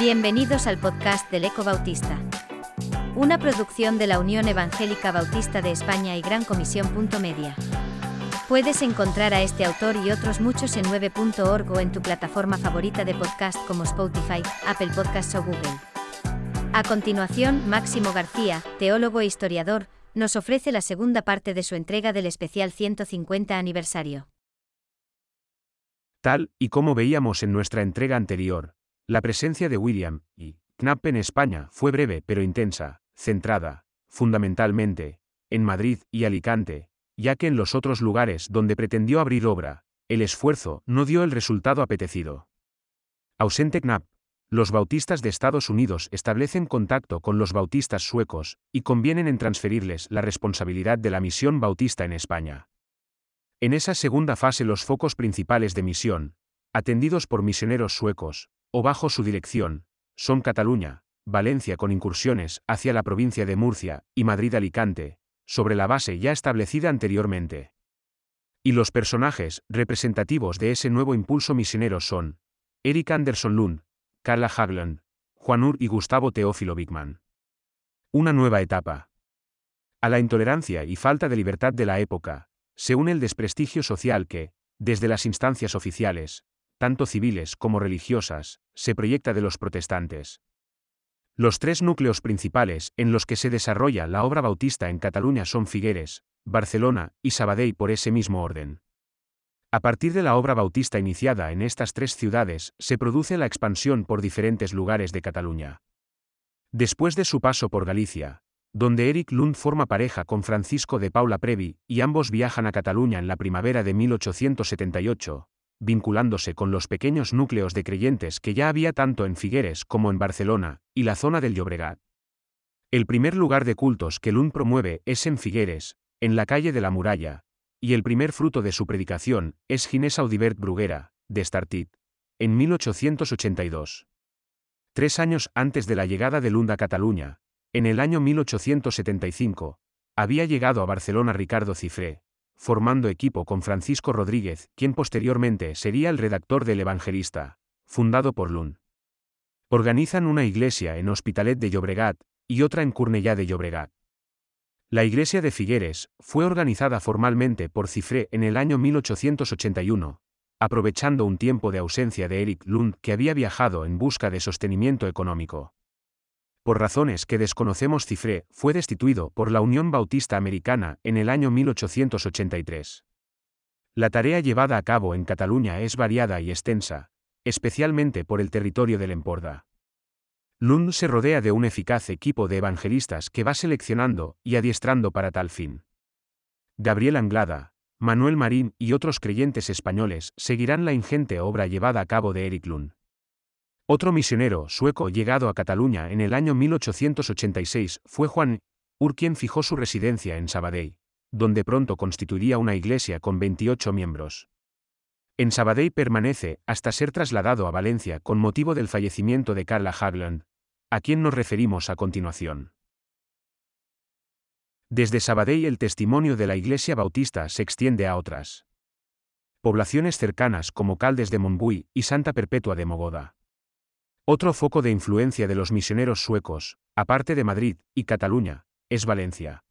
Bienvenidos al podcast del Eco Bautista. Una producción de la Unión Evangélica Bautista de España y Gran Comisión. Media. Puedes encontrar a este autor y otros muchos en 9.org o en tu plataforma favorita de podcast como Spotify, Apple Podcasts o Google. A continuación, Máximo García, teólogo e historiador, nos ofrece la segunda parte de su entrega del especial 150 aniversario. Tal y como veíamos en nuestra entrega anterior, la presencia de William y Knapp en España fue breve pero intensa, centrada, fundamentalmente, en Madrid y Alicante, ya que en los otros lugares donde pretendió abrir obra, el esfuerzo no dio el resultado apetecido. Ausente Knapp, los bautistas de Estados Unidos establecen contacto con los bautistas suecos y convienen en transferirles la responsabilidad de la misión bautista en España. En esa segunda fase los focos principales de misión, atendidos por misioneros suecos, o bajo su dirección, son Cataluña, Valencia con incursiones hacia la provincia de Murcia y Madrid-Alicante, sobre la base ya establecida anteriormente. Y los personajes representativos de ese nuevo impulso misionero son Eric Anderson Lund, Carla Hagland, Juan Ur y Gustavo Teófilo Bigman. Una nueva etapa. A la intolerancia y falta de libertad de la época, se une el desprestigio social que, desde las instancias oficiales, tanto civiles como religiosas, se proyecta de los protestantes. Los tres núcleos principales en los que se desarrolla la obra bautista en Cataluña son Figueres, Barcelona y Sabadell por ese mismo orden. A partir de la obra bautista iniciada en estas tres ciudades, se produce la expansión por diferentes lugares de Cataluña. Después de su paso por Galicia, donde Eric Lund forma pareja con Francisco de Paula Previ, y ambos viajan a Cataluña en la primavera de 1878, vinculándose con los pequeños núcleos de creyentes que ya había tanto en Figueres como en Barcelona, y la zona del Llobregat. El primer lugar de cultos que Lund promueve es en Figueres, en la calle de la Muralla, y el primer fruto de su predicación es Ginés Audibert Bruguera, de Startit, en 1882. Tres años antes de la llegada de Lund a Cataluña, en el año 1875, había llegado a Barcelona Ricardo Cifré, formando equipo con Francisco Rodríguez, quien posteriormente sería el redactor del Evangelista, fundado por Lund. Organizan una iglesia en Hospitalet de Llobregat y otra en Cornellà de Llobregat. La iglesia de Figueres fue organizada formalmente por Cifré en el año 1881, aprovechando un tiempo de ausencia de Eric Lund que había viajado en busca de sostenimiento económico por razones que desconocemos Cifré, fue destituido por la Unión Bautista Americana en el año 1883. La tarea llevada a cabo en Cataluña es variada y extensa, especialmente por el territorio del Emporda. Lund se rodea de un eficaz equipo de evangelistas que va seleccionando y adiestrando para tal fin. Gabriel Anglada, Manuel Marín y otros creyentes españoles seguirán la ingente obra llevada a cabo de Eric Lund. Otro misionero sueco llegado a Cataluña en el año 1886 fue Juan Ur quien fijó su residencia en Sabadell, donde pronto constituiría una iglesia con 28 miembros. En Sabadell permanece hasta ser trasladado a Valencia con motivo del fallecimiento de Carla Hagland, a quien nos referimos a continuación. Desde Sabadell el testimonio de la Iglesia Bautista se extiende a otras poblaciones cercanas como Caldes de Montbui y Santa Perpetua de Mogoda. Otro foco de influencia de los misioneros suecos, aparte de Madrid y Cataluña, es Valencia.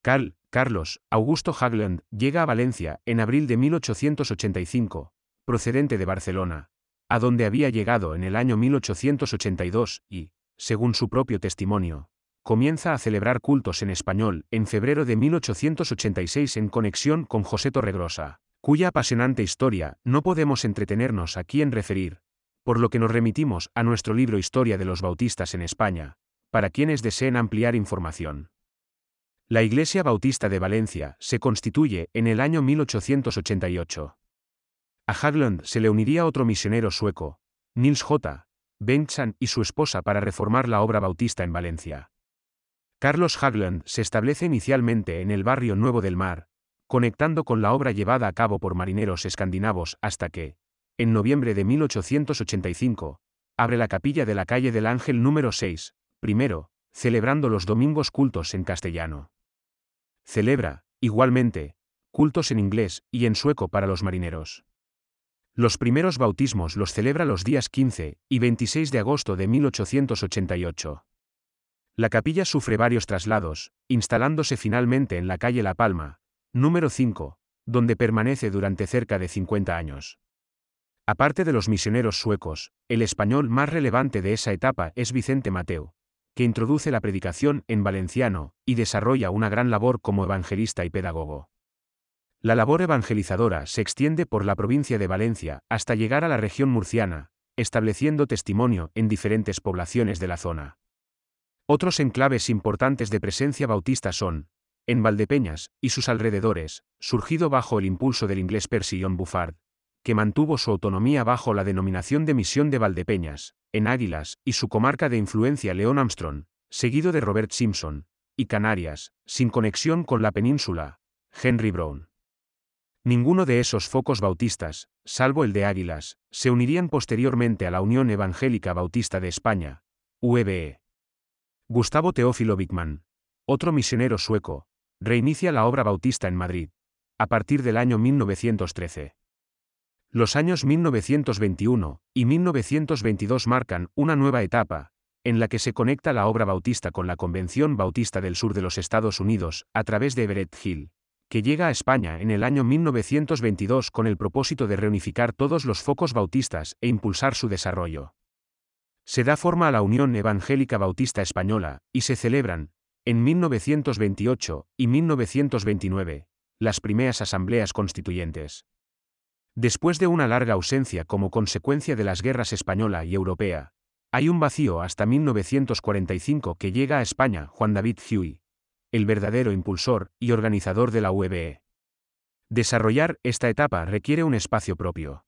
Carl, Carlos, Augusto Hagland, llega a Valencia en abril de 1885, procedente de Barcelona, a donde había llegado en el año 1882 y, según su propio testimonio, comienza a celebrar cultos en español en febrero de 1886 en conexión con José Torregrosa, cuya apasionante historia no podemos entretenernos aquí en referir, por lo que nos remitimos a nuestro libro Historia de los Bautistas en España, para quienes deseen ampliar información. La Iglesia Bautista de Valencia se constituye en el año 1888. A Hagland se le uniría otro misionero sueco, Nils J. Bengtsson y su esposa para reformar la obra bautista en Valencia. Carlos Hagland se establece inicialmente en el barrio Nuevo del Mar, conectando con la obra llevada a cabo por marineros escandinavos hasta que, en noviembre de 1885, abre la capilla de la calle del Ángel número 6, primero, celebrando los domingos cultos en castellano. Celebra, igualmente, cultos en inglés y en sueco para los marineros. Los primeros bautismos los celebra los días 15 y 26 de agosto de 1888. La capilla sufre varios traslados, instalándose finalmente en la calle La Palma, número 5, donde permanece durante cerca de 50 años. Aparte de los misioneros suecos, el español más relevante de esa etapa es Vicente Mateo, que introduce la predicación en valenciano y desarrolla una gran labor como evangelista y pedagogo. La labor evangelizadora se extiende por la provincia de Valencia hasta llegar a la región murciana, estableciendo testimonio en diferentes poblaciones de la zona. Otros enclaves importantes de presencia bautista son, en Valdepeñas y sus alrededores, surgido bajo el impulso del inglés John Buffard, que mantuvo su autonomía bajo la denominación de Misión de Valdepeñas, en Águilas, y su comarca de influencia León Armstrong, seguido de Robert Simpson, y Canarias, sin conexión con la península, Henry Brown. Ninguno de esos focos bautistas, salvo el de Águilas, se unirían posteriormente a la Unión Evangélica Bautista de España, UEBE. Gustavo Teófilo Bickman, otro misionero sueco, reinicia la obra bautista en Madrid, a partir del año 1913. Los años 1921 y 1922 marcan una nueva etapa, en la que se conecta la obra bautista con la Convención Bautista del Sur de los Estados Unidos, a través de Everett Hill, que llega a España en el año 1922 con el propósito de reunificar todos los focos bautistas e impulsar su desarrollo. Se da forma a la Unión Evangélica Bautista Española, y se celebran, en 1928 y 1929, las primeras asambleas constituyentes. Después de una larga ausencia como consecuencia de las guerras española y europea, hay un vacío hasta 1945 que llega a España Juan David Huey, el verdadero impulsor y organizador de la UEBE. Desarrollar esta etapa requiere un espacio propio.